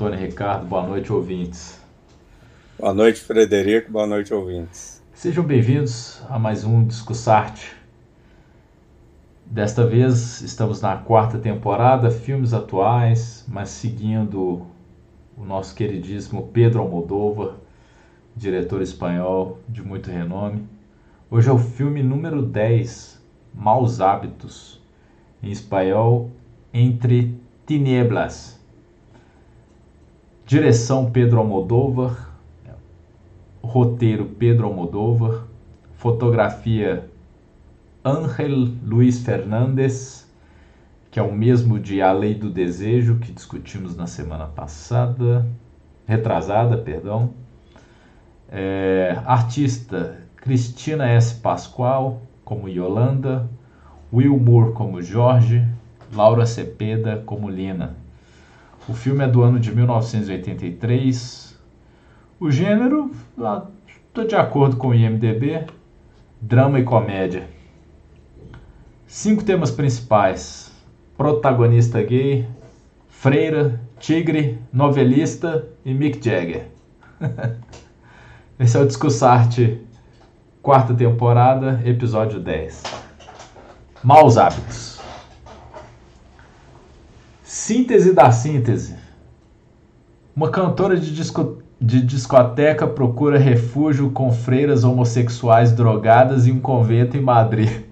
Antônio Ricardo. Boa noite, ouvintes. Boa noite, Frederico. Boa noite, ouvintes. Sejam bem-vindos a mais um Discussarte. Desta vez estamos na quarta temporada, filmes atuais, mas seguindo o nosso queridíssimo Pedro Almodóvar, diretor espanhol de muito renome. Hoje é o filme número 10, Maus Hábitos, em espanhol, Entre Tinieblas. Direção Pedro Almodóvar, roteiro Pedro Almodóvar, fotografia Ángel Luiz Fernandes, que é o mesmo de A Lei do Desejo que discutimos na semana passada, retrasada, perdão. É, artista Cristina S. Pascoal como Yolanda, Will Moore como Jorge, Laura Cepeda como Lina. O filme é do ano de 1983. O gênero, estou de acordo com o IMDB, drama e comédia. Cinco temas principais: protagonista gay, freira, tigre, novelista e Mick Jagger. Esse é o Discussarte, quarta temporada, episódio 10. Maus hábitos. Síntese da síntese. Uma cantora de, disco, de discoteca procura refúgio com freiras homossexuais drogadas em um convento em Madrid.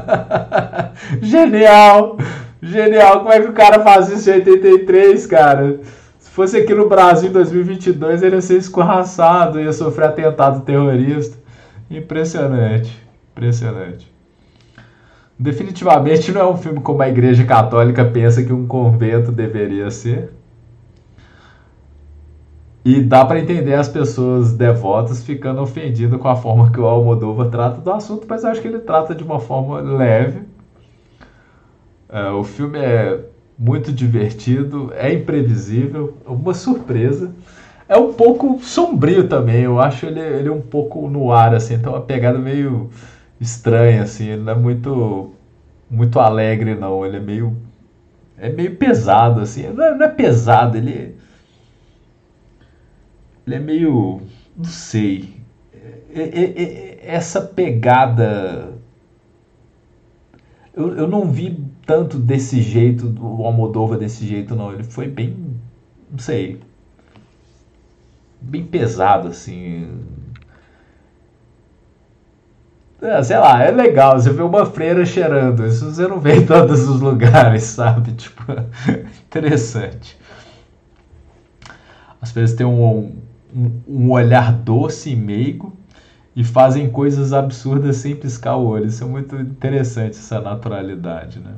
Genial! Genial! Como é que o cara faz isso em 83, cara? Se fosse aqui no Brasil em 2022, ele ia ser escorraçado, ia sofrer atentado terrorista. Impressionante. Impressionante. Definitivamente não é um filme como a Igreja Católica pensa que um convento deveria ser. E dá para entender as pessoas devotas ficando ofendidas com a forma que o Almodóvar trata do assunto, mas acho que ele trata de uma forma leve. É, o filme é muito divertido, é imprevisível, é uma surpresa. É um pouco sombrio também, eu acho ele, ele um pouco no ar, assim, então uma pegada meio estranha, assim, ele não é muito, muito alegre, não. Ele é meio. É meio pesado, assim. Não é, não é pesado, ele. Ele é meio. Não sei. É, é, é, essa pegada. Eu, eu não vi tanto desse jeito, o Almodóvar desse jeito, não. Ele foi bem. Não sei. Bem pesado, assim é, sei lá, é legal. Você vê uma freira cheirando. Isso você não vê em todos os lugares, sabe? Tipo, interessante. As freiras têm um, um, um, olhar doce e meigo e fazem coisas absurdas sem piscar o olho. Isso é muito interessante, essa naturalidade, né?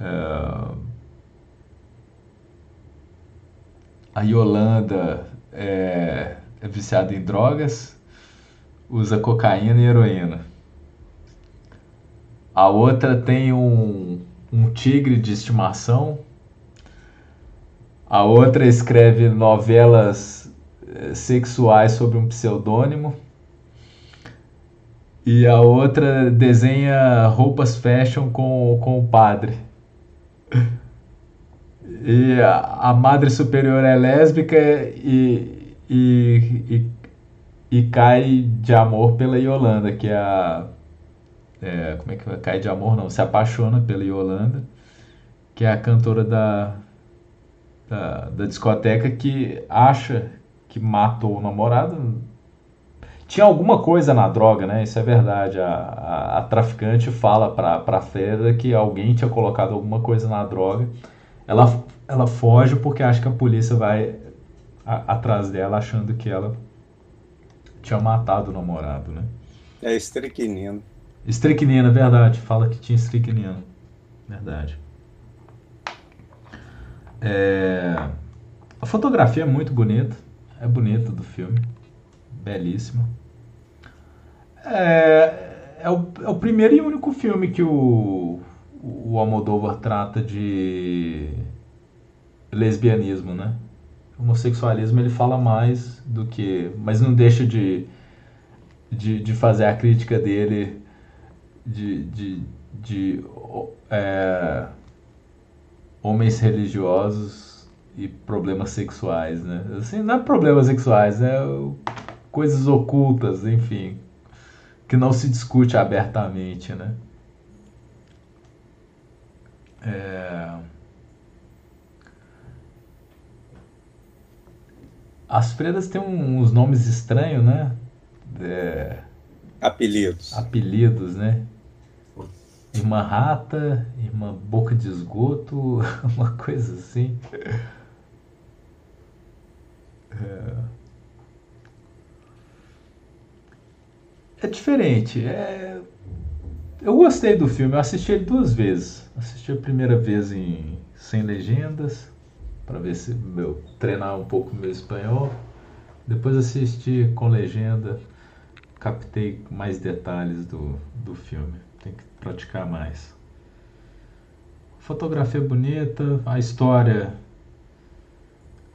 É... A Yolanda é, é viciada em drogas usa cocaína e heroína. A outra tem um, um tigre de estimação. A outra escreve novelas eh, sexuais sob um pseudônimo. E a outra desenha roupas fashion com, com o padre. E a, a madre superior é lésbica e, e, e e cai de amor pela Yolanda, que é a. É, como é que cai de amor? Não, se apaixona pela Yolanda, que é a cantora da, da, da discoteca que acha que matou o namorado. Tinha alguma coisa na droga, né? Isso é verdade. A, a, a traficante fala pra, pra Fera que alguém tinha colocado alguma coisa na droga. Ela, ela foge porque acha que a polícia vai a, atrás dela, achando que ela tinha matado o namorado, né? É estricnina. Estricnina, verdade. Fala que tinha estricnina. Verdade. É... A fotografia é muito bonita. É bonita do filme. Belíssima. É, é, o, é o primeiro e único filme que o, o Almodóvar trata de lesbianismo, né? Homossexualismo ele fala mais do que. Mas não deixa de, de, de fazer a crítica dele de, de, de é, homens religiosos e problemas sexuais, né? Assim, não é problemas sexuais, é coisas ocultas, enfim, que não se discute abertamente, né? É... As freiras têm uns nomes estranhos, né? É... Apelidos. Apelidos, né? Irmã Rata, Irmã Boca de Esgoto, uma coisa assim. É, é diferente. É... Eu gostei do filme, eu assisti ele duas vezes. Assisti a primeira vez em sem legendas, para ver se meu treinar um pouco meu espanhol. Depois assisti com legenda, captei mais detalhes do, do filme. Tem que praticar mais. Fotografia bonita, a história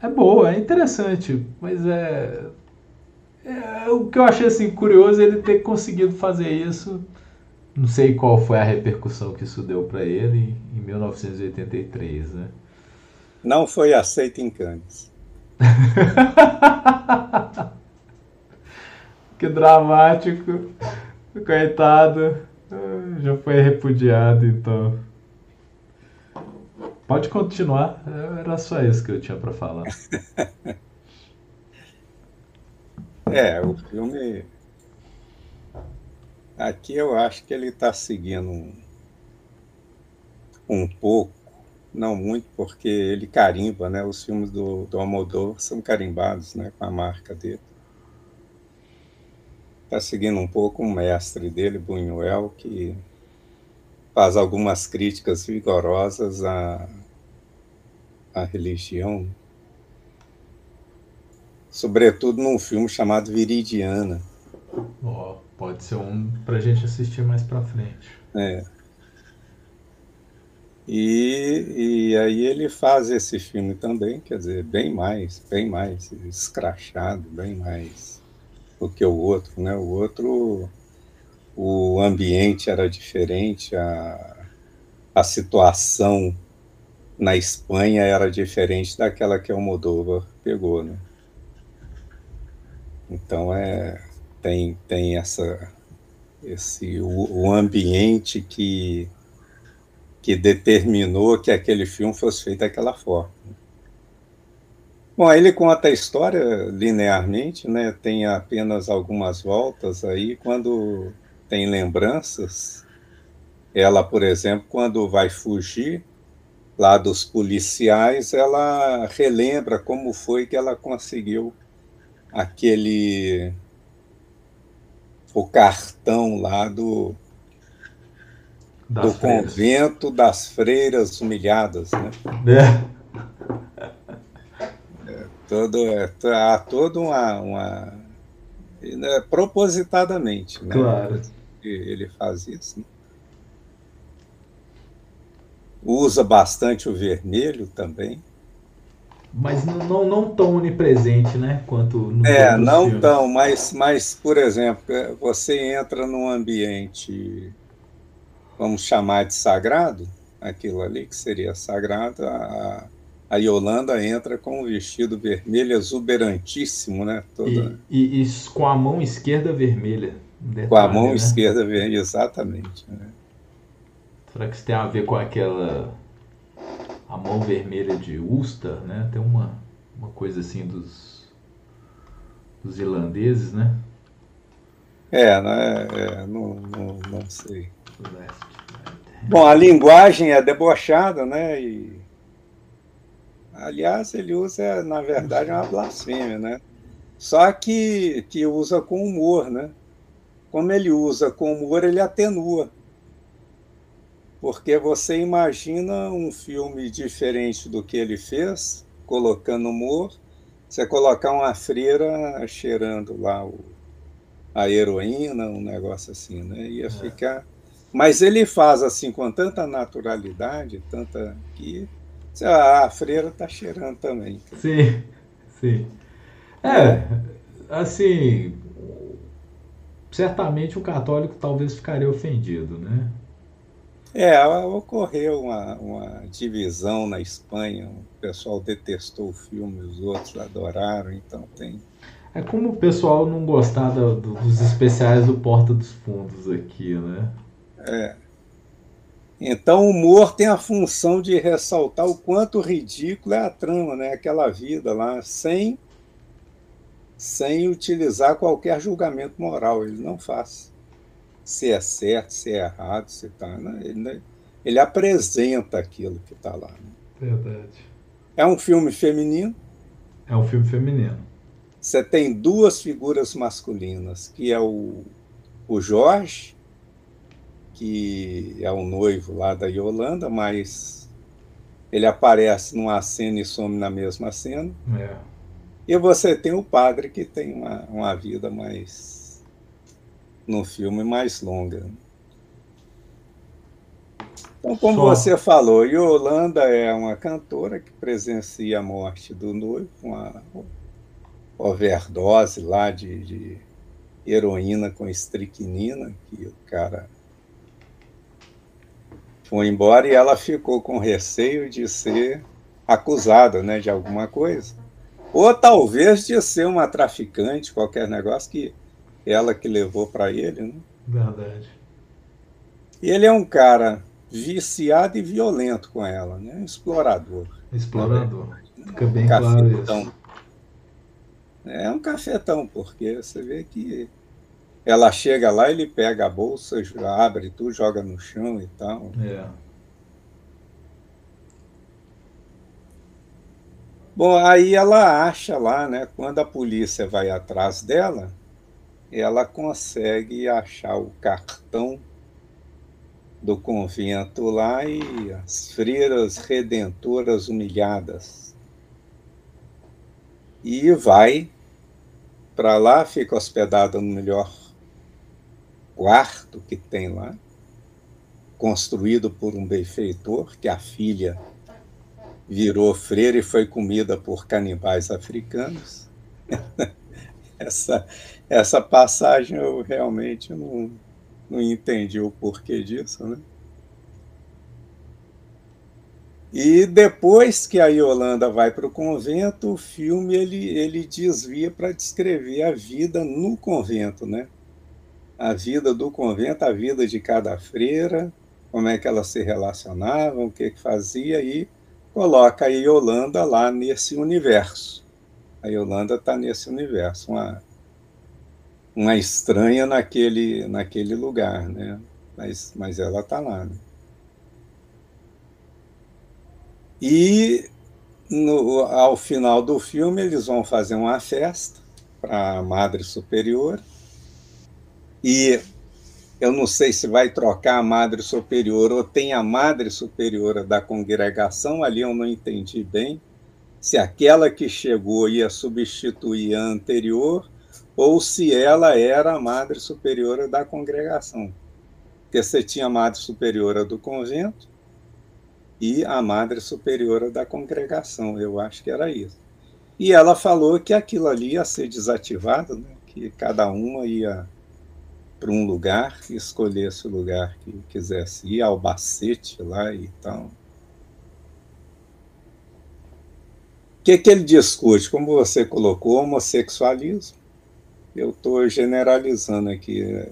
é boa, é interessante, mas é, é o que eu achei assim curioso é ele ter conseguido fazer isso. Não sei qual foi a repercussão que isso deu para ele em 1983, né? Não foi aceito em Cannes. que dramático. Coitado. Já foi repudiado, então. Pode continuar. Era só isso que eu tinha para falar. é, o filme. Aqui eu acho que ele está seguindo um, um pouco não muito, porque ele carimba, né? Os filmes do, do Almodóvar são carimbados, né? Com a marca dele. Está seguindo um pouco um mestre dele, Buñuel, que faz algumas críticas vigorosas à, à religião, sobretudo num filme chamado Viridiana. Oh, pode ser um para a gente assistir mais para frente. É. E, e aí ele faz esse filme também, quer dizer, bem mais, bem mais escrachado, bem mais do que o outro, né? O outro, o ambiente era diferente, a, a situação na Espanha era diferente daquela que o Moldova pegou, né? Então é tem tem essa esse o, o ambiente que que determinou que aquele filme fosse feito daquela forma. Bom, aí ele conta a história linearmente, né? Tem apenas algumas voltas aí quando tem lembranças. Ela, por exemplo, quando vai fugir lá dos policiais, ela relembra como foi que ela conseguiu aquele o cartão lá do das do freiras. convento das freiras humilhadas, né? É. é todo, é, há todo uma, uma né, propositadamente, né? Claro. Ele faz isso. Né? Usa bastante o vermelho também. Mas não, não, não tão onipresente, né? Quanto no É, não filmes. tão, mas, mas, por exemplo, você entra num ambiente vamos chamar de sagrado, aquilo ali que seria sagrado, a, a Yolanda entra com um vestido vermelho exuberantíssimo, né? Toda... E, e, e com a mão esquerda vermelha. Detalhe, com a mão né? esquerda vermelha, exatamente. Né? Será que isso tem a ver com aquela a mão vermelha de Ulster, né? Tem uma, uma coisa assim dos, dos irlandeses, né? É, né? É, não, não, não sei. Bom, a linguagem é debochada, né? E, aliás, ele usa, na verdade, uma blasfêmia, né? Só que, que usa com humor, né? Como ele usa com humor, ele atenua. Porque você imagina um filme diferente do que ele fez, colocando humor, você colocar uma freira cheirando lá o, a heroína, um negócio assim, né? Ia é. ficar mas ele faz assim com tanta naturalidade, tanta que a freira está cheirando também. Sim, sim. É, assim, certamente o católico talvez ficaria ofendido, né? É, ocorreu uma, uma divisão na Espanha. O pessoal detestou o filme, os outros adoraram, então tem. É como o pessoal não gostar do, dos especiais do Porta dos Fundos aqui, né? É. Então o humor tem a função de ressaltar o quanto ridículo é a trama, né? Aquela vida lá, sem, sem utilizar qualquer julgamento moral. Ele não faz se é certo, se é errado, se tá. Né? Ele, ele apresenta aquilo que está lá. Né? Verdade. É um filme feminino. É um filme feminino. Você tem duas figuras masculinas, que é o, o Jorge que é o noivo lá da Yolanda, mas ele aparece numa cena e some na mesma cena. É. E você tem o padre que tem uma, uma vida mais. no filme mais longa. Então, como Só. você falou, Yolanda é uma cantora que presencia a morte do noivo, uma overdose lá de, de heroína com estricnina, que o cara foi embora e ela ficou com receio de ser acusada né, de alguma coisa. Ou talvez de ser uma traficante, qualquer negócio que ela que levou para ele. Né? Verdade. E ele é um cara viciado e violento com ela, né? explorador. Explorador. Fica bem claro isso. É um cafetão, porque você vê que ela chega lá, ele pega a bolsa, abre tudo, joga no chão e tal. É. Bom, aí ela acha lá, né? Quando a polícia vai atrás dela, ela consegue achar o cartão do convento lá e as freiras redentoras humilhadas. E vai para lá, fica hospedada no melhor quarto que tem lá, construído por um benfeitor, que a filha virou freira e foi comida por canibais africanos. essa, essa passagem eu realmente não, não entendi o porquê disso, né? E depois que a Yolanda vai para o convento, o filme ele, ele desvia para descrever a vida no convento, né? a vida do convento, a vida de cada freira, como é que elas se relacionavam, o que, que fazia, e coloca a Yolanda lá nesse universo. A Yolanda está nesse universo, uma, uma estranha naquele, naquele lugar, né? mas, mas ela está lá. Né? E no, ao final do filme, eles vão fazer uma festa para a Madre Superior e eu não sei se vai trocar a madre superior ou tem a madre superiora da congregação, ali eu não entendi bem, se aquela que chegou ia substituir a anterior ou se ela era a madre superiora da congregação. Porque você tinha a madre superiora do convento e a madre superiora da congregação, eu acho que era isso. E ela falou que aquilo ali ia ser desativado, né? que cada uma ia para um lugar escolhesse o lugar que quisesse ir, Albacete lá e tal. O que, que ele discute? Como você colocou, homossexualismo. Eu estou generalizando aqui, é,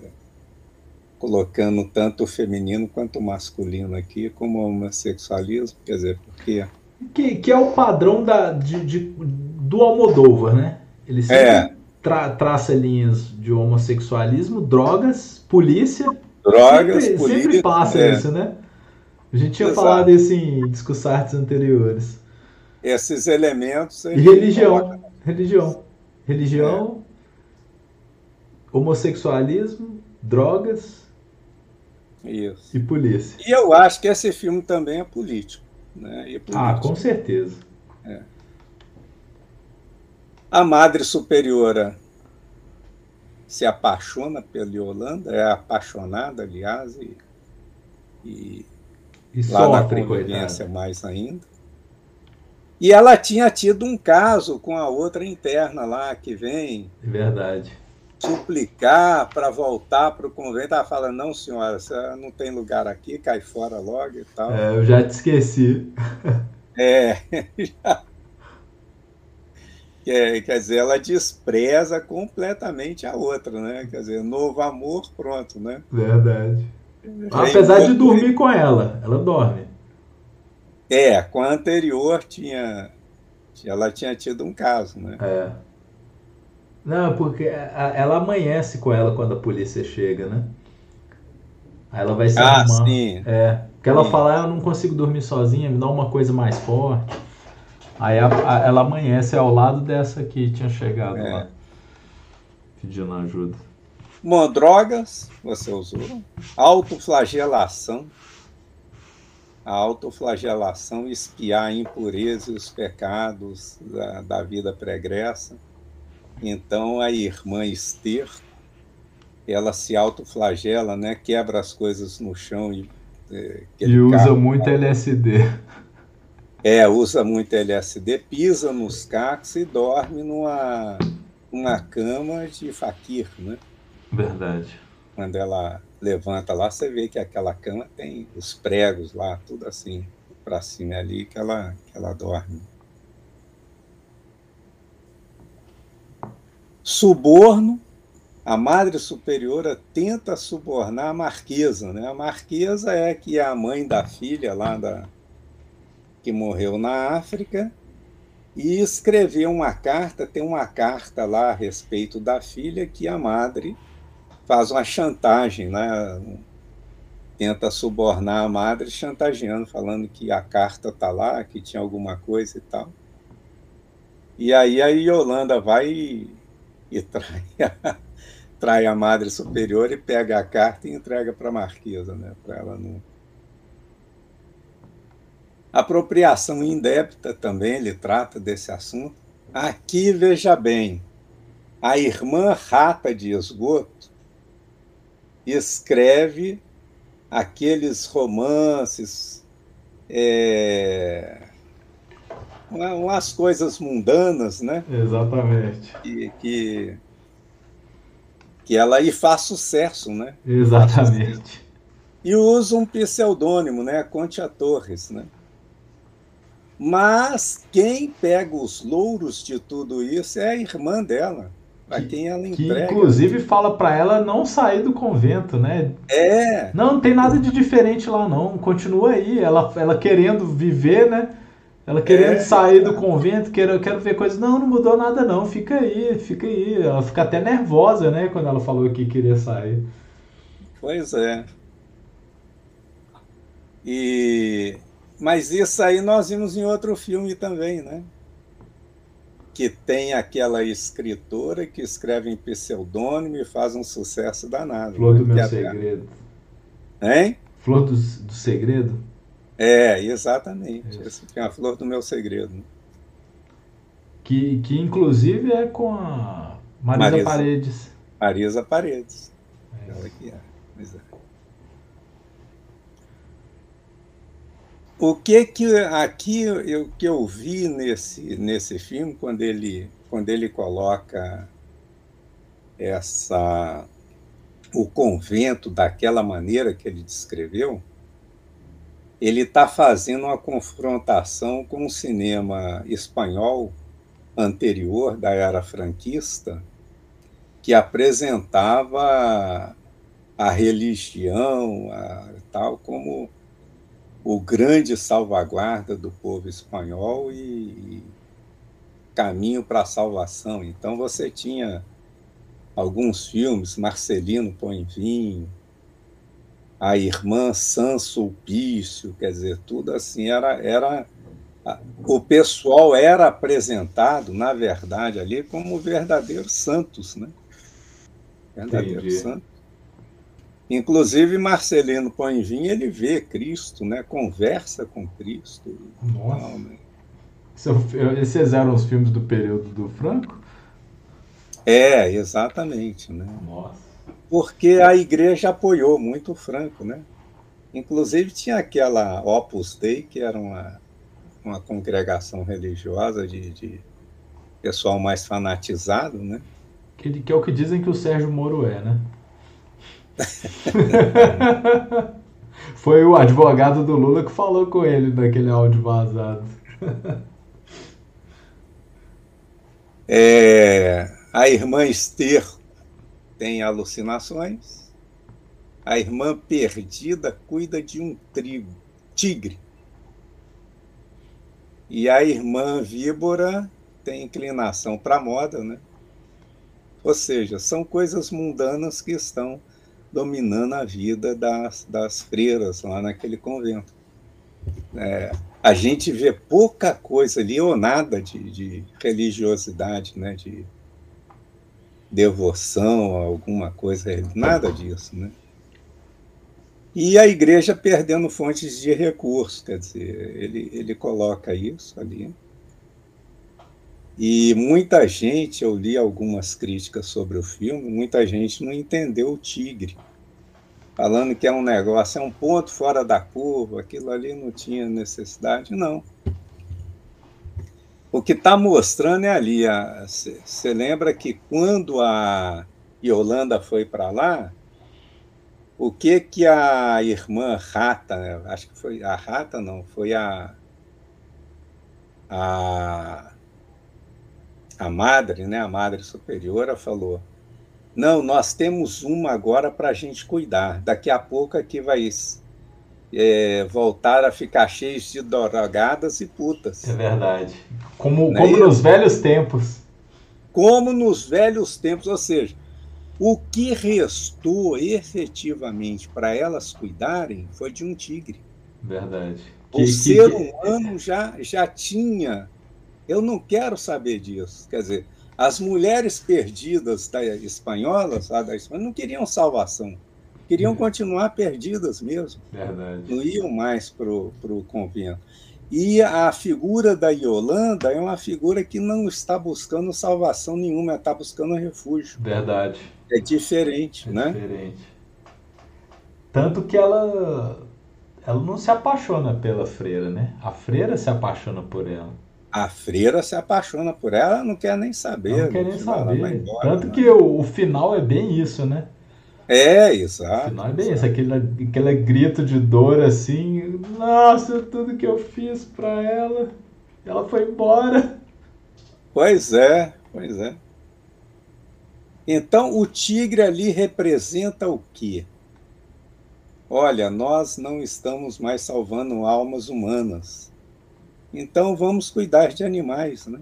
colocando tanto o feminino quanto o masculino aqui como homossexualismo, quer dizer, porque... Que, que é o padrão da, de, de do Almodóvar, né? Ele sempre é tra traça linhas de homossexualismo, drogas, polícia. Drogas, sempre, polícia. Sempre passa é. isso, né? A gente tinha Exato. falado isso em discussartes anteriores. Esses elementos. E religião. Religião. Religião, é. homossexualismo, drogas isso. e polícia. E eu acho que esse filme também é político. Né? É político. Ah, com certeza. É. A Madre Superiora se apaixona pela Yolanda, é apaixonada, aliás, e, e, e lá na convivência mais ainda. E ela tinha tido um caso com a outra interna lá que vem. Verdade. Suplicar para voltar para o convento. Ela fala: Não, senhora, você não tem lugar aqui, cai fora logo e tal. É, eu já te esqueci. É, já. É, quer dizer, ela despreza completamente a outra, né? Quer dizer, novo amor, pronto, né? Verdade. Apesar de dormir com ela, ela dorme. É, com a anterior tinha, ela tinha tido um caso, né? É. Não, porque ela amanhece com ela quando a polícia chega, né? Aí ela vai se ah, arrumar. Sim. É. Porque ela sim. fala, ah, eu não consigo dormir sozinha, me dá uma coisa mais forte. Aí a, a, ela amanhece ao lado dessa que tinha chegado é. lá. Pedindo ajuda. Bom, drogas, você usou. Autoflagelação. A autoflagelação, espiar a impureza e os pecados da, da vida pregressa então a irmã Esther, ela se autoflagela, né? Quebra as coisas no chão e é, e usa carro, muito LSD. É, usa muito LSD, pisa nos cacos e dorme numa, numa cama de faquir, né? Verdade. Quando ela levanta lá, você vê que aquela cama tem os pregos lá, tudo assim, para cima ali, que ela, que ela dorme. Suborno, a Madre Superiora tenta subornar a Marquesa. Né? A Marquesa é que é a mãe da filha lá da, que morreu na África e escreveu uma carta, tem uma carta lá a respeito da filha que a madre faz uma chantagem, né? tenta subornar a madre chantageando, falando que a carta está lá, que tinha alguma coisa e tal. E aí a Yolanda vai e trai a, trai a madre superior e pega a carta e entrega para a marquesa, né? Para ela não. Apropriação indébita também, ele trata desse assunto. Aqui, veja bem, a irmã rata de esgoto escreve aqueles romances, é, umas coisas mundanas, né? Exatamente. Que, que, que ela aí faz sucesso, né? Exatamente. E usa um pseudônimo, né? Conte a Torres, né? Mas quem pega os louros de tudo isso é a irmã dela, para quem ela entrega. Que inclusive fala para ela não sair do convento, né? É. Não, não tem nada de diferente lá não, continua aí, ela, ela querendo viver, né? Ela querendo é, sair do convento, quero, quero ver coisas. Não, não mudou nada, não. Fica aí, fica aí. Ela fica até nervosa, né? Quando ela falou que queria sair. Pois é. E mas isso aí nós vimos em outro filme também, né? Que tem aquela escritora que escreve em pseudônimo e faz um sucesso danado. Flor do né? meu segredo. Hein? Flor do, do segredo? É, exatamente. Isso. Esse é a flor do meu segredo. Que, que inclusive é com a Marisa, Marisa Paredes. Marisa Paredes. É. Ela que é. Pois é. O que que aqui eu que eu vi nesse nesse filme quando ele quando ele coloca essa o convento daquela maneira que ele descreveu, ele está fazendo uma confrontação com o cinema espanhol anterior, da era franquista, que apresentava a religião a, tal como o grande salvaguarda do povo espanhol e, caminho para a salvação. Então você tinha alguns filmes, Marcelino Põe Vinho, a irmã San Sulpício, quer dizer, tudo assim era era o pessoal era apresentado, na verdade, ali como verdadeiros santos, né? Verdadeiros santos. Inclusive Marcelino Poinvin, ele vê Cristo, né? Conversa com Cristo. Nossa. Tal, né? Esses eram os filmes do período do Franco? É, exatamente, né? Nossa porque a igreja apoiou muito o Franco, né? Inclusive tinha aquela Opus Dei, que era uma, uma congregação religiosa de, de pessoal mais fanatizado, né? Que, que é o que dizem que o Sérgio Moro é, né? Foi o advogado do Lula que falou com ele naquele áudio vazado. É, a irmã Esther tem alucinações. A irmã perdida cuida de um trigo, tigre. E a irmã víbora tem inclinação para a moda, né? Ou seja, são coisas mundanas que estão dominando a vida das, das freiras lá naquele convento. É, a gente vê pouca coisa ali, ou nada de, de religiosidade, né? de devoção, alguma coisa, nada disso. Né? E a igreja perdendo fontes de recursos, quer dizer, ele, ele coloca isso ali. E muita gente, eu li algumas críticas sobre o filme, muita gente não entendeu o tigre, falando que é um negócio, é um ponto fora da curva, aquilo ali não tinha necessidade, não. O que está mostrando é ali, você lembra que quando a Yolanda foi para lá, o que que a irmã Rata, né, acho que foi a Rata, não, foi a a a madre, né, a madre superiora falou: "Não, nós temos uma agora para a gente cuidar. Daqui a pouco aqui vai é, voltar a ficar cheio de drogadas e putas. É verdade. Como, como nos velhos tempos. Como nos velhos tempos, ou seja, o que restou efetivamente para elas cuidarem foi de um tigre. Verdade. O que, ser que... humano já, já tinha. Eu não quero saber disso. Quer dizer, as mulheres perdidas da espanholas, lá da Espanha, não queriam salvação. Queriam continuar perdidas mesmo. Verdade. Não iam mais para o convento. E a figura da Yolanda é uma figura que não está buscando salvação nenhuma, ela está buscando refúgio. Verdade. É diferente, é né? Diferente. Tanto que ela, ela não se apaixona pela freira, né? A freira se apaixona por ela. A freira se apaixona por ela, não quer nem saber. Não quer nem saber. Embora, Tanto né? que o, o, final é bem isso, né? É, exato. O final é bem isso, aquele, aquele grito de dor assim, nossa, tudo que eu fiz para ela, ela foi embora. Pois é, pois é. Então, o tigre ali representa o quê? Olha, nós não estamos mais salvando almas humanas. Então, vamos cuidar de animais, né?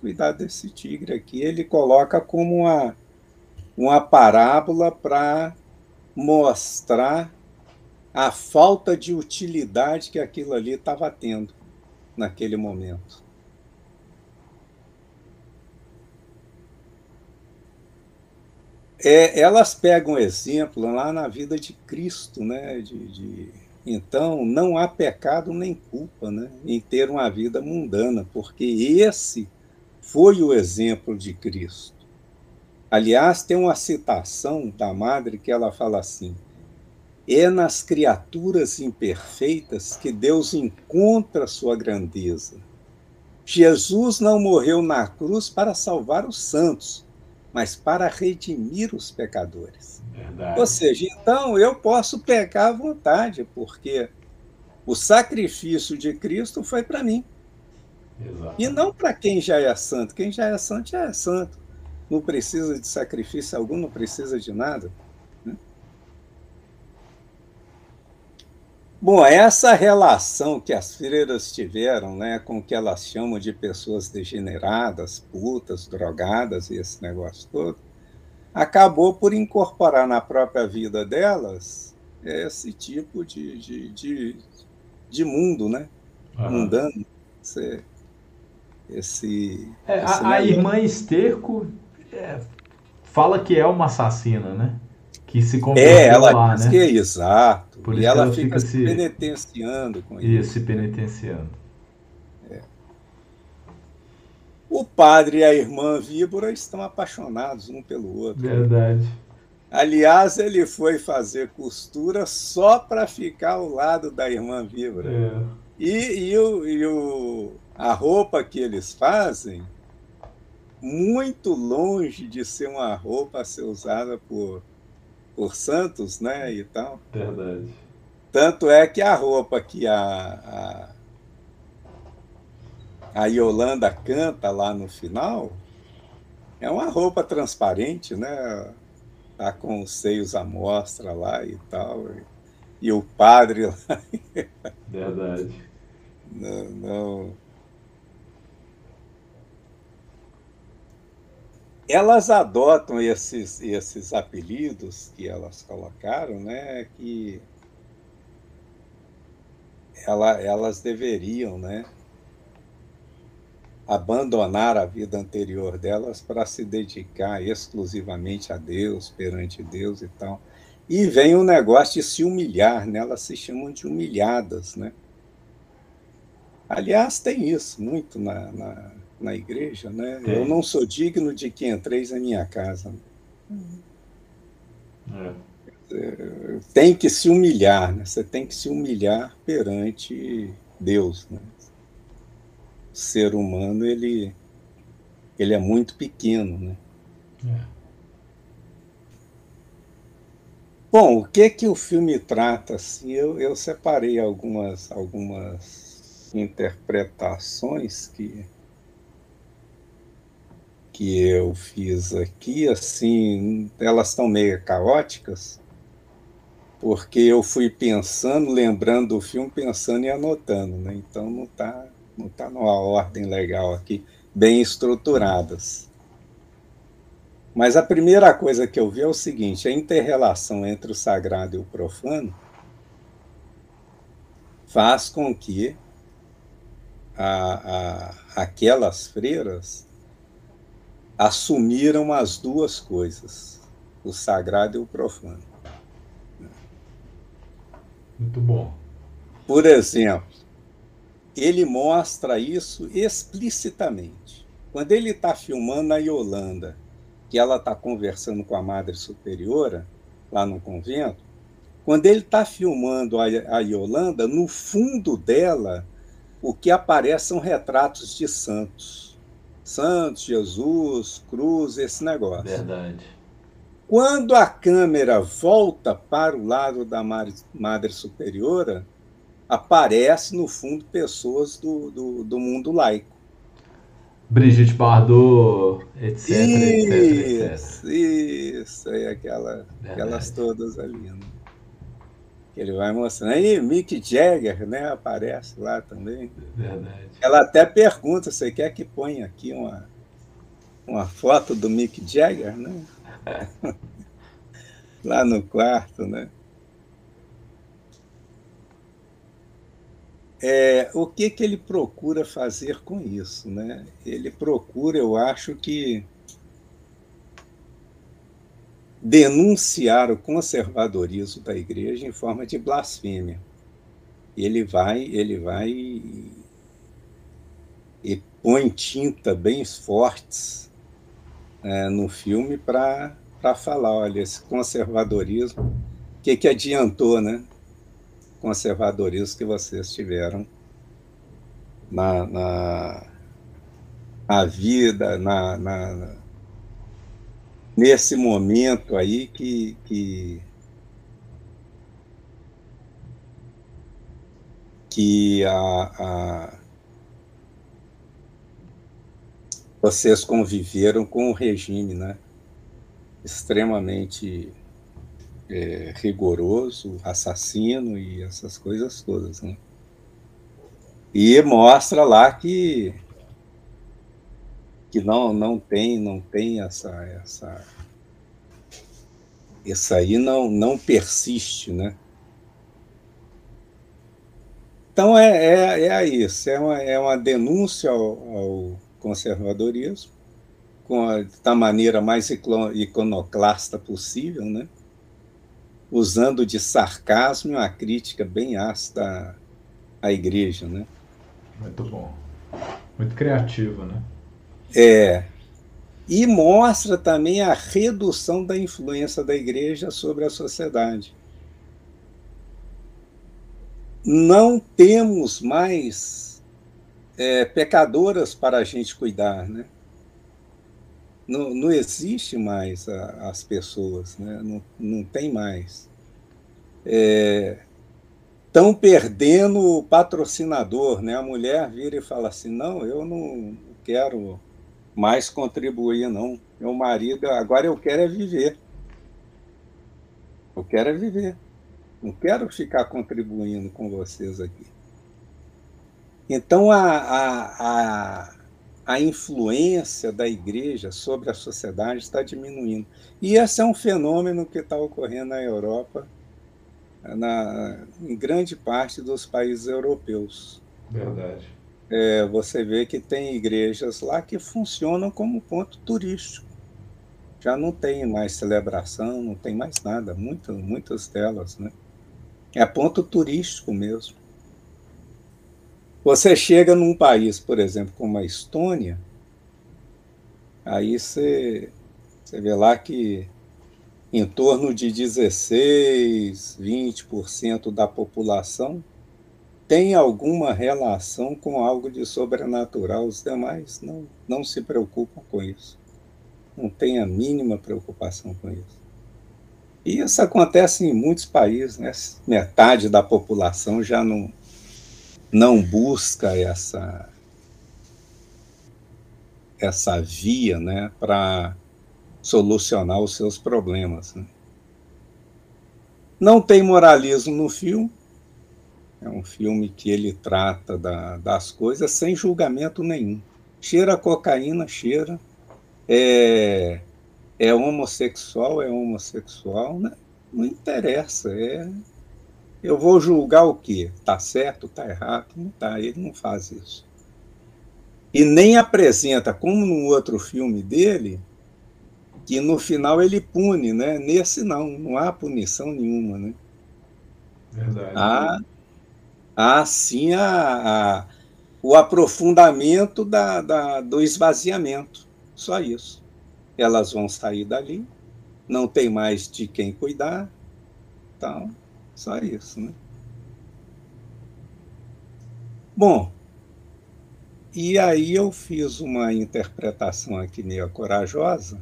Cuidar desse tigre aqui. Ele coloca como uma, uma parábola para mostrar a falta de utilidade que aquilo ali estava tendo naquele momento. É, elas pegam exemplo lá na vida de Cristo, né? De, de, então, não há pecado nem culpa né? em ter uma vida mundana, porque esse foi o exemplo de Cristo. Aliás, tem uma citação da madre que ela fala assim: é nas criaturas imperfeitas que Deus encontra sua grandeza. Jesus não morreu na cruz para salvar os santos, mas para redimir os pecadores. Verdade. Ou seja, então eu posso pecar à vontade, porque o sacrifício de Cristo foi para mim. Exato. E não para quem já é santo. Quem já é santo já é santo. Não precisa de sacrifício algum, não precisa de nada. Né? Bom, essa relação que as freiras tiveram né, com o que elas chamam de pessoas degeneradas, putas, drogadas e esse negócio todo, acabou por incorporar na própria vida delas esse tipo de, de, de, de mundo, né? Mundano. Esse, esse, é, esse a, a, irmã Esterco é, fala que é uma assassina, né? Que se converteu é, ela lá, né? Que é exato. Por e ela, ela fica, fica, se penitenciando com isso. Isso, se penitenciando. É. O padre e a irmã Víbora estão apaixonados um pelo outro. Verdade. Aliás, ele foi fazer costura só para ficar ao lado da irmã Víbora. É. E, e, o, e o, a roupa que eles fazem muito longe de ser uma roupa a ser usada por, por santos, né, e tal. Verdade. Tanto é que a roupa que a, a, a Yolanda canta lá no final é uma roupa transparente, né? Tá com os seios à mostra lá e tal. E, e o padre lá. Verdade. Não, não elas adotam esses, esses apelidos que elas colocaram, né, que ela, elas deveriam, né, abandonar a vida anterior delas para se dedicar exclusivamente a Deus, perante Deus e tal. E vem o um negócio de se humilhar, né? elas se chamam de humilhadas. Né? Aliás, tem isso muito na, na na igreja, né? Eu não sou digno de que entreis na minha casa. É. Tem que se humilhar, né? Você tem que se humilhar perante Deus, né? O ser humano ele ele é muito pequeno, né? É. Bom, o que que o filme trata? Assim, eu, eu separei algumas algumas interpretações que que eu fiz aqui, assim, elas estão meio caóticas, porque eu fui pensando, lembrando do filme, pensando e anotando, né? Então não está não tá numa ordem legal aqui, bem estruturadas. Mas a primeira coisa que eu vi é o seguinte: a interrelação entre o sagrado e o profano faz com que a, a, aquelas freiras assumiram as duas coisas, o sagrado e o profano. Muito bom. Por exemplo, ele mostra isso explicitamente. Quando ele está filmando a Yolanda, que ela está conversando com a Madre Superiora, lá no convento, quando ele está filmando a, a Yolanda, no fundo dela, o que aparece são retratos de santos Santos, Jesus, Cruz, esse negócio. Verdade. Quando a câmera volta para o lado da Madre Superiora, aparece no fundo pessoas do, do, do mundo laico. Brigitte Bardot, etc, isso, etc, etc. Isso, aí aquela, aquelas todas ali. Né? Ele vai mostrando. Aí Mick Jagger, né, aparece lá também. Verdade. Ela até pergunta, você quer que ponha aqui uma, uma foto do Mick Jagger, né? lá no quarto, né? É, o que, que ele procura fazer com isso? Né? Ele procura, eu acho que, denunciar o conservadorismo da igreja em forma de blasfêmia. Ele vai, ele vai e põe tinta bem fortes é, no filme para falar, olha, esse conservadorismo, o que, que adiantou, né? Conservadorismo que vocês tiveram na, na, na vida, na, na nesse momento aí que, que, que a, a, vocês conviveram com o regime, né? Extremamente é, rigoroso, assassino e essas coisas todas, né? E mostra lá que que não não tem não tem essa essa isso aí não não persiste, né? Então é, é, é isso, é uma, é uma denúncia ao, ao conservadorismo com a, da maneira mais iconoclasta possível, né? usando de sarcasmo uma crítica bem ácida à igreja. Né? Muito bom. Muito criativo, né? É, e mostra também a redução da influência da igreja sobre a sociedade. Não temos mais é, pecadoras para a gente cuidar, né? não, não existe mais a, as pessoas, né? não, não tem mais. Estão é, perdendo o patrocinador, né? A mulher vira e fala assim, não, eu não quero mais contribuir, não. Meu marido, agora eu quero é viver. Eu quero é viver. Não quero ficar contribuindo com vocês aqui. Então, a, a, a, a influência da igreja sobre a sociedade está diminuindo. E esse é um fenômeno que está ocorrendo na Europa, na, em grande parte dos países europeus. Verdade. É, você vê que tem igrejas lá que funcionam como ponto turístico. Já não tem mais celebração, não tem mais nada, muitas, muitas delas, né? É ponto turístico mesmo. Você chega num país, por exemplo, como a Estônia, aí você, você vê lá que em torno de 16, 20% da população tem alguma relação com algo de sobrenatural. Os demais não, não se preocupam com isso. Não tem a mínima preocupação com isso. E isso acontece em muitos países, né? Metade da população já não, não busca essa essa via né, para solucionar os seus problemas. Né? Não tem moralismo no filme. É um filme que ele trata da, das coisas sem julgamento nenhum. Cheira cocaína, cheira. É, é homossexual, é homossexual. Né? Não interessa. É eu vou julgar o quê? Tá certo, tá errado? Não tá, ele não faz isso. E nem apresenta, como no outro filme dele, que no final ele pune, né? Nesse não, não há punição nenhuma, né? Verdade. Há, há sim a, a, o aprofundamento da, da, do esvaziamento, só isso. Elas vão sair dali, não tem mais de quem cuidar, então só isso, né? Bom, e aí eu fiz uma interpretação aqui meio corajosa,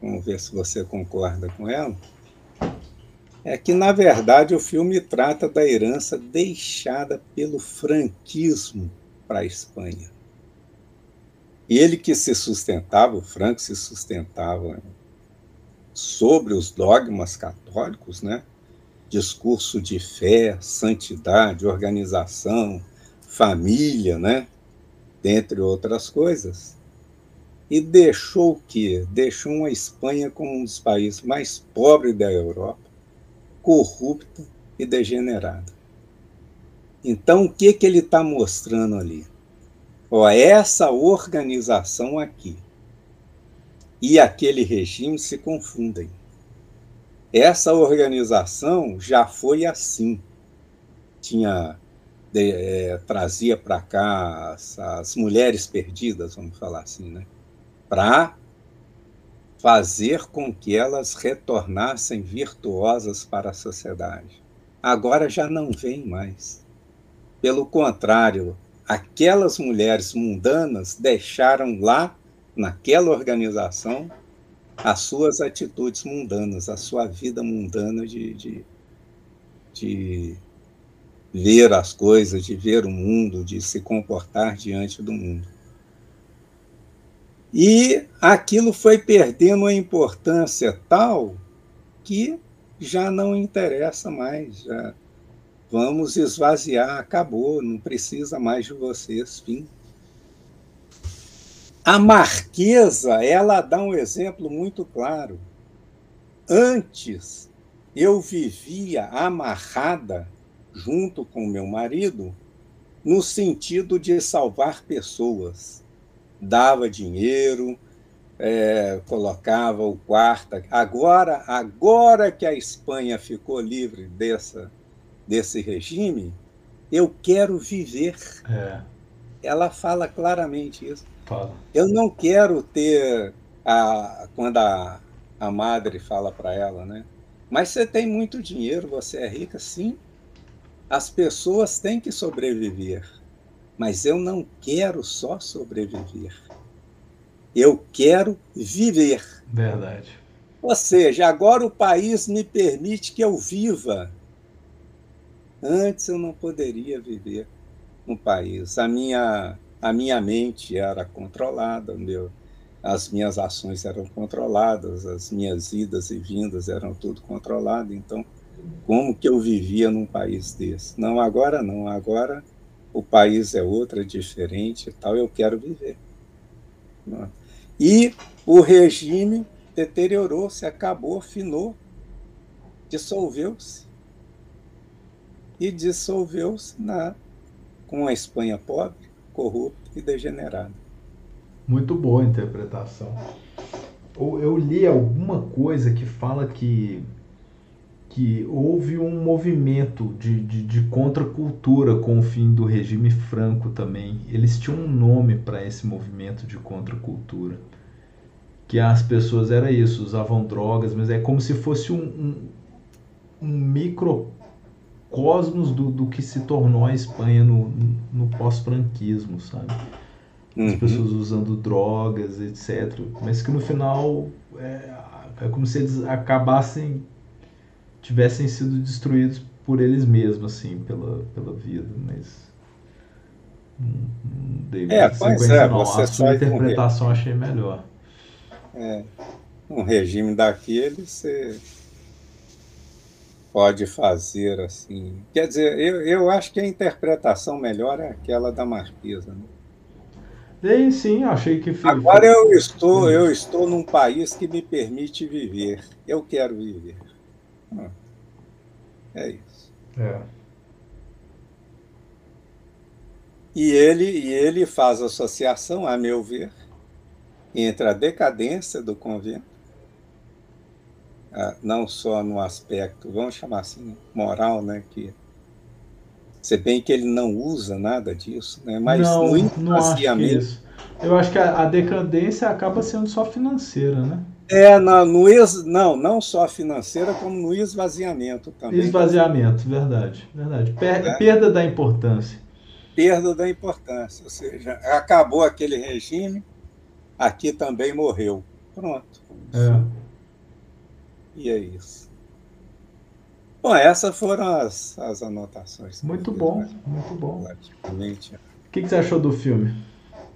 vamos ver se você concorda com ela, é que, na verdade, o filme trata da herança deixada pelo franquismo para a Espanha. Ele que se sustentava, o Franco se sustentava sobre os dogmas católicos, né? discurso de fé, santidade, organização, família, né? dentre outras coisas. E deixou o quê? Deixou uma Espanha como um dos países mais pobres da Europa, corrupta e degenerada. Então, o que, que ele está mostrando ali? Ó, essa organização aqui e aquele regime se confundem. Essa organização já foi assim. Tinha é, trazia para cá as, as, mulheres perdidas, vamos falar assim, né? Para fazer com que elas retornassem virtuosas para a sociedade. Agora já não vem mais. Pelo contrário, aquelas mulheres mundanas deixaram lá, naquela organização, as suas atitudes mundanas, a sua vida mundana de, de, de ver as coisas, de ver o mundo, de se comportar diante do mundo. E aquilo foi perdendo uma importância tal que já não interessa mais, já vamos esvaziar, acabou, não precisa mais de vocês, fim. A Marquesa, ela dá um exemplo muito claro. Antes, eu vivia amarrada junto com meu marido no sentido de salvar pessoas. Dava dinheiro, é, colocava o quarto. Agora, agora que a Espanha ficou livre dessa, desse regime, eu quero viver. É. Ela fala claramente isso. Fala. Eu não quero ter a quando a, a madre fala para ela, né? Mas você tem muito dinheiro, você é rica, sim. As pessoas têm que sobreviver, mas eu não quero só sobreviver. Eu quero viver. Verdade. Ou seja, agora o país me permite que eu viva. Antes eu não poderia viver no país. A minha, a minha mente era controlada, meu, as minhas ações eram controladas, as minhas idas e vindas eram tudo controlado. Então, como que eu vivia num país desse? Não, agora não. Agora o país é outro, é diferente e tal. Eu quero viver. E o regime deteriorou-se, acabou, finou, dissolveu-se. E dissolveu-se com a Espanha pobre, corrupta e degenerada. Muito boa interpretação. Eu li alguma coisa que fala que, que houve um movimento de, de, de contracultura com o fim do regime franco também. Eles tinham um nome para esse movimento de contracultura. Que as pessoas, era isso, usavam drogas, mas é como se fosse um, um, um micro cosmos do, do que se tornou a Espanha no, no pós-franquismo, sabe? As uhum. pessoas usando drogas, etc. Mas que no final é, é como se eles acabassem, tivessem sido destruídos por eles mesmos, assim, pela, pela vida, mas não dei é, pois é, não. Você a sua interpretação um achei melhor. É, um regime daquele, você pode fazer assim. Quer dizer, eu, eu acho que a interpretação melhor é aquela da Marquesa. Né? Sim, sim, achei que foi. Agora eu estou, eu estou num país que me permite viver. Eu quero viver. Ah, é isso. É. E ele, e ele faz associação, a meu ver, entre a decadência do convento não só no aspecto, vamos chamar assim, moral, né, que se bem que ele não usa nada disso, né, mas não, no influenciamento... Eu acho que a, a, decadência acaba sendo só financeira, né? É, no, no ex, não, não só financeira, como no esvaziamento também. Esvaziamento, verdade, verdade. Per, é? Perda da importância. Perda da importância, ou seja, acabou aquele regime, aqui também morreu. Pronto. É. E é isso. Bom, essas foram as, as anotações. Muito bom, muito bom. O que, que, você achou do filme?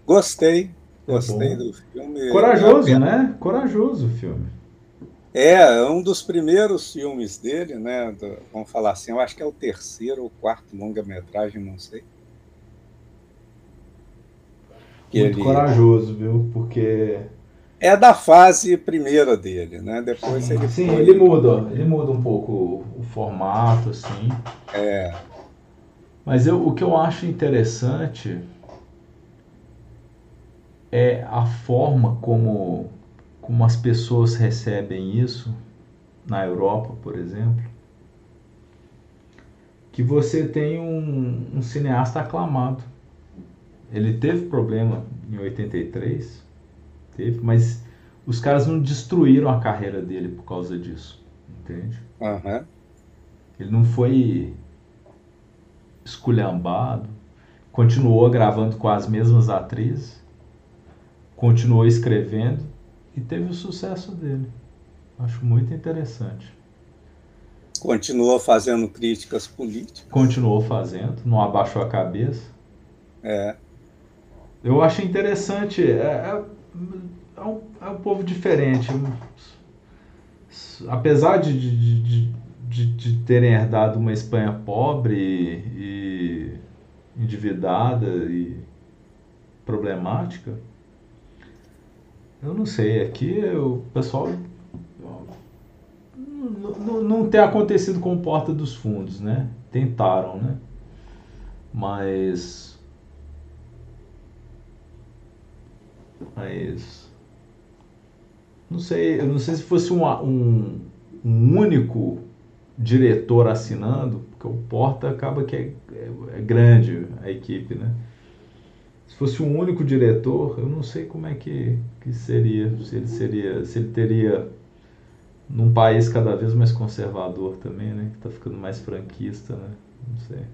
Gostei, gostei é do filme. Corajoso, né? Corajoso o filme. É, é um dos primeiros filmes dele, né? Do, vamos falar assim, eu acho que é o terceiro ou quarto longa-metragem, não sei. Muito ele... corajoso, viu? Porque é da fase primeira dele, né? Depois sim, ele sim foi... ele muda, ele muda um pouco o, o formato, assim. É. Mas eu, o que eu acho interessante é a forma como, como as pessoas recebem isso na Europa, por exemplo. Que você tem um, um cineasta aclamado. Ele teve problema em 83 teve, mas os caras não destruíram a carreira dele por causa disso, entende? Uhum. Ele não foi esculhambado, continuou gravando com as mesmas atrizes, continuou escrevendo e teve o sucesso dele. Acho muito interessante. Continuou fazendo críticas políticas. Continuou fazendo, não abaixou a cabeça. É. Eu acho interessante. É, é é um, é um povo diferente. Apesar de, de, de, de, terem herdado uma Espanha pobre e, e endividada e problemática, eu não sei. Aqui o pessoal não, não tem acontecido com Porta dos Fundos, né? Tentaram, né? Mas Mas. Não sei, eu não sei se fosse um, um, um único diretor assinando, porque o Porta acaba que é, é, é, grande a equipe, né? Se fosse um único diretor, eu não sei como é que, que seria, se ele seria, se ele teria num país cada vez mais conservador também, né? Que está ficando mais franquista, né? Não sei.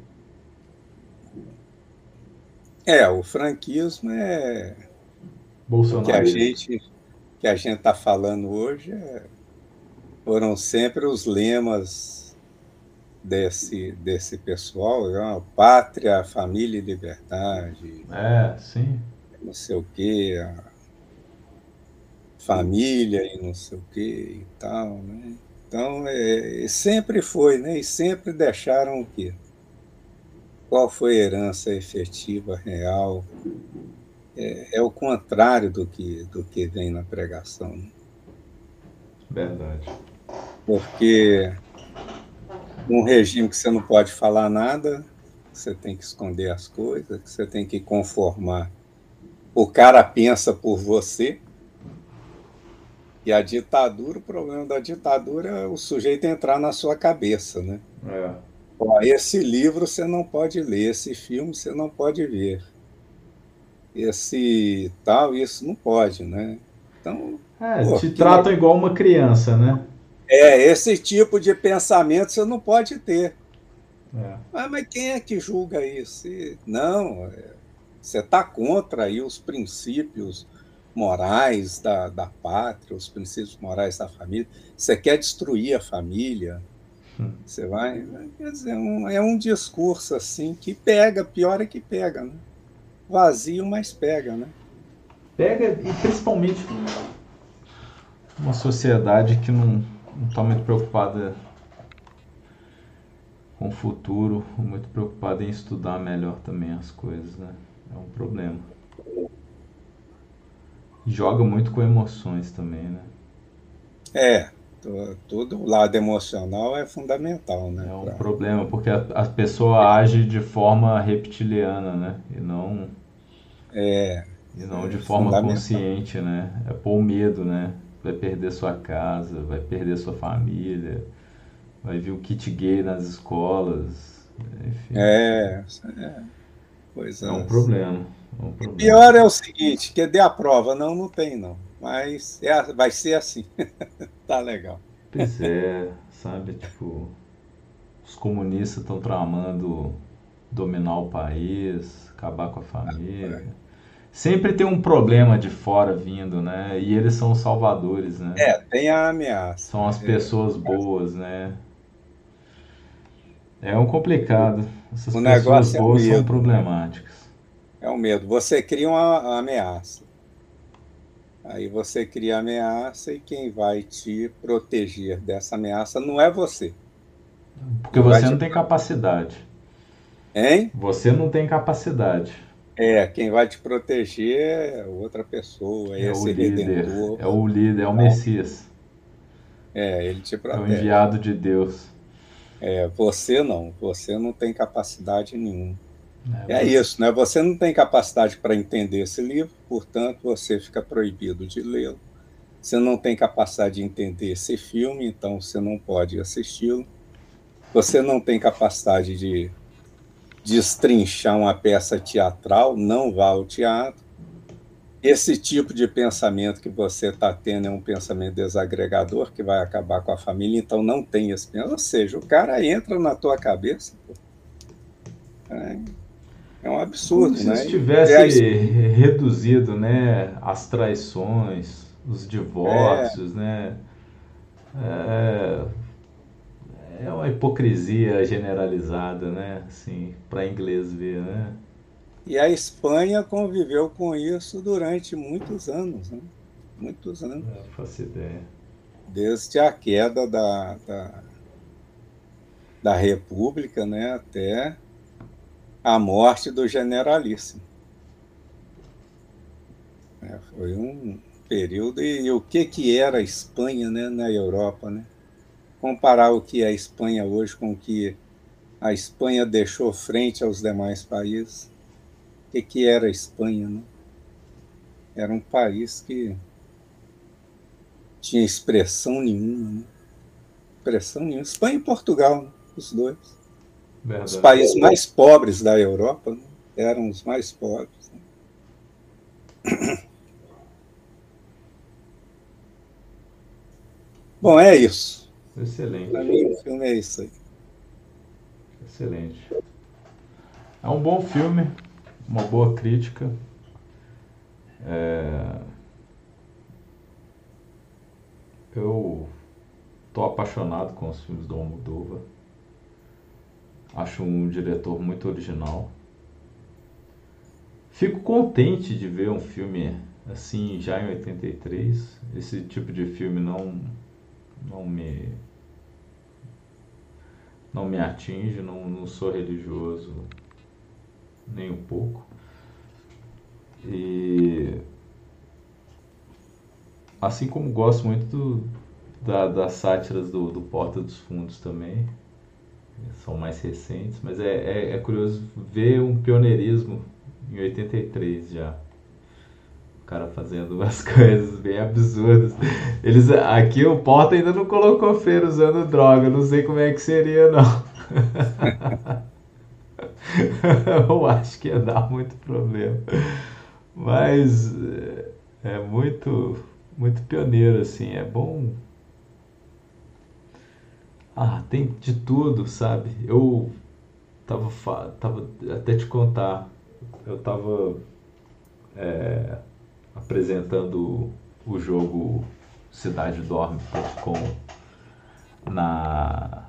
É, o franquismo é Bolsonaro. Que a gente que a gente está falando hoje é, foram sempre os lemas desse, desse pessoal, né? pátria, família e liberdade. É, sim. Não sei o quê, família e não sei o quê e tal, né? Então, é, sempre foi, né? E sempre deixaram o quê? Qual foi a herança efetiva, real? É, é o contrário do que, do que vem na pregação. Né? Verdade. Porque num regime que você não pode falar nada, você tem que esconder as coisas, que você tem que conformar. O cara pensa por você. E a ditadura, o problema da ditadura é o sujeito entrar na sua cabeça, né? É. Ó, esse livro você não pode ler, esse filme você não pode ver, esse tal, isso não pode, né? Então, é, pô, te tratam igual uma criança, né? É, esse tipo de pensamento você não pode ter. É. Ah, mas quem é que julga isso? Não, é, você está contra aí os princípios morais da, da pátria, os princípios morais da família. Você quer destruir a família. Hum. Você vai. Quer dizer, um, é um discurso assim que pega, pior é que pega, né? Vazio, mas pega, né? Pega, e principalmente uma sociedade que não não está muito preocupada com o futuro, muito preocupada em estudar melhor também as coisas, né? É um problema. Joga muito com emoções também, né? É, todo o lado emocional é fundamental, né? É um pra... problema, porque a, a, pessoa age de forma reptiliana, né? E não. É. E não é de forma consciente, né? É por medo, né? Vai perder sua casa, vai perder sua família, vai vir o kit gay nas escolas, enfim. É, é. Pois é. É um problema. É um problema. Pior é o seguinte, que dê a prova, não, não tem não. Mas é, vai ser assim. tá legal. Pois é, sabe, tipo, os comunistas estão tramando dominar o país, acabar com a família. Ah, sempre tem um problema de fora vindo, né? E eles são os salvadores, né? É, tem a ameaça. São as pessoas é. boas, né? É um complicado. Essas o pessoas é boas é são problemáticas. É o medo. Você cria uma ameaça. Aí você cria a ameaça e quem vai te proteger dessa ameaça não é você. Porque você não tem capacidade. Hein? Você não tem capacidade. É, quem vai te proteger é outra pessoa, é, esse redentor. É o líder, é o Messias. É, ele te protege. É o enviado de Deus. É, você não, você não tem capacidade nenhuma. É, é isso, né? Você não tem capacidade para entender esse livro, portanto, você fica proibido de lê-lo. Você não tem capacidade de entender esse filme, então você não pode assisti-lo. Você não tem capacidade de destrinchar uma peça teatral, não vá ao teatro. Esse tipo de pensamento que você está tendo é um pensamento desagregador que vai acabar com a família, então não tem esse pensamento. Ou seja, o cara entra na tua cabeça. É, é, um absurdo, Como se né? Se tivesse reduzido né, as traições, os divórcios, é... né? É é uma hipocrisia generalizada, né? Assim, para inglês ver, né? E a Espanha conviveu com isso durante muitos anos, né? Muitos anos. Não faço ideia. Desde a queda da, da, da República, né? Até a morte do generalíssimo. É, foi um período e, e o que que era a Espanha, né, na Europa, né? Comparar o que é a Espanha hoje com o que a Espanha deixou frente aos demais países, o que, que era a Espanha? Né? Era um país que tinha expressão nenhuma, né? expressão nenhuma. Espanha e Portugal, né? os dois. Verdade. Os países mais pobres da Europa né? eram os mais pobres. Né? Bom, é isso. Excelente. Para mim, o filme é isso aí. Excelente. É um bom filme, uma boa crítica. É... Eu tô apaixonado com os filmes do Almodóvar. Acho um diretor muito original. Fico contente de ver um filme assim já em 83. Esse tipo de filme não não me não me atinge, não, não sou religioso nem um pouco. E assim como gosto muito do, da, das sátiras do, do Porta dos Fundos também, são mais recentes, mas é, é, é curioso ver um pioneirismo em 83 já. Cara fazendo umas coisas bem absurdas. Eles, aqui o Porta ainda não colocou feira usando droga, não sei como é que seria não. Eu acho que ia dar muito problema. Mas é, é muito muito pioneiro assim, é bom ah, tem de tudo, sabe? Eu tava, tava até te contar, eu tava é, apresentando o jogo Cidade Dorme.com na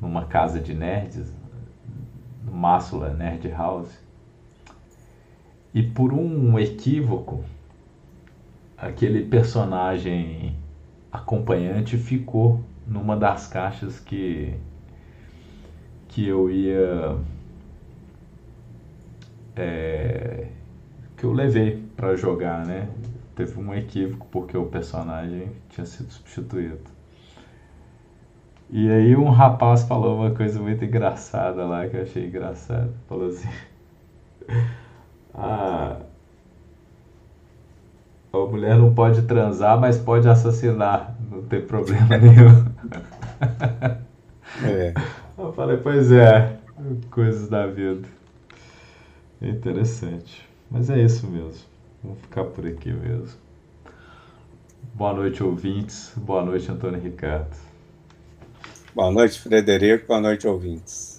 numa casa de nerds, no Máxula Nerd House. E por um equívoco, aquele personagem acompanhante ficou numa das caixas que que eu ia é, que eu levei para jogar, né? Teve um equívoco porque o personagem tinha sido substituído. E aí um rapaz falou uma coisa muito engraçada lá que eu achei engraçado. Falou assim: "Ah, a mulher não pode transar, mas pode assassinar, não tem problema nenhum. É. Eu falei, pois é, coisas da vida. Interessante. Mas é isso mesmo. Vamos ficar por aqui mesmo. Boa noite, ouvintes. Boa noite, Antônio Ricardo. Boa noite, Frederico. Boa noite, ouvintes.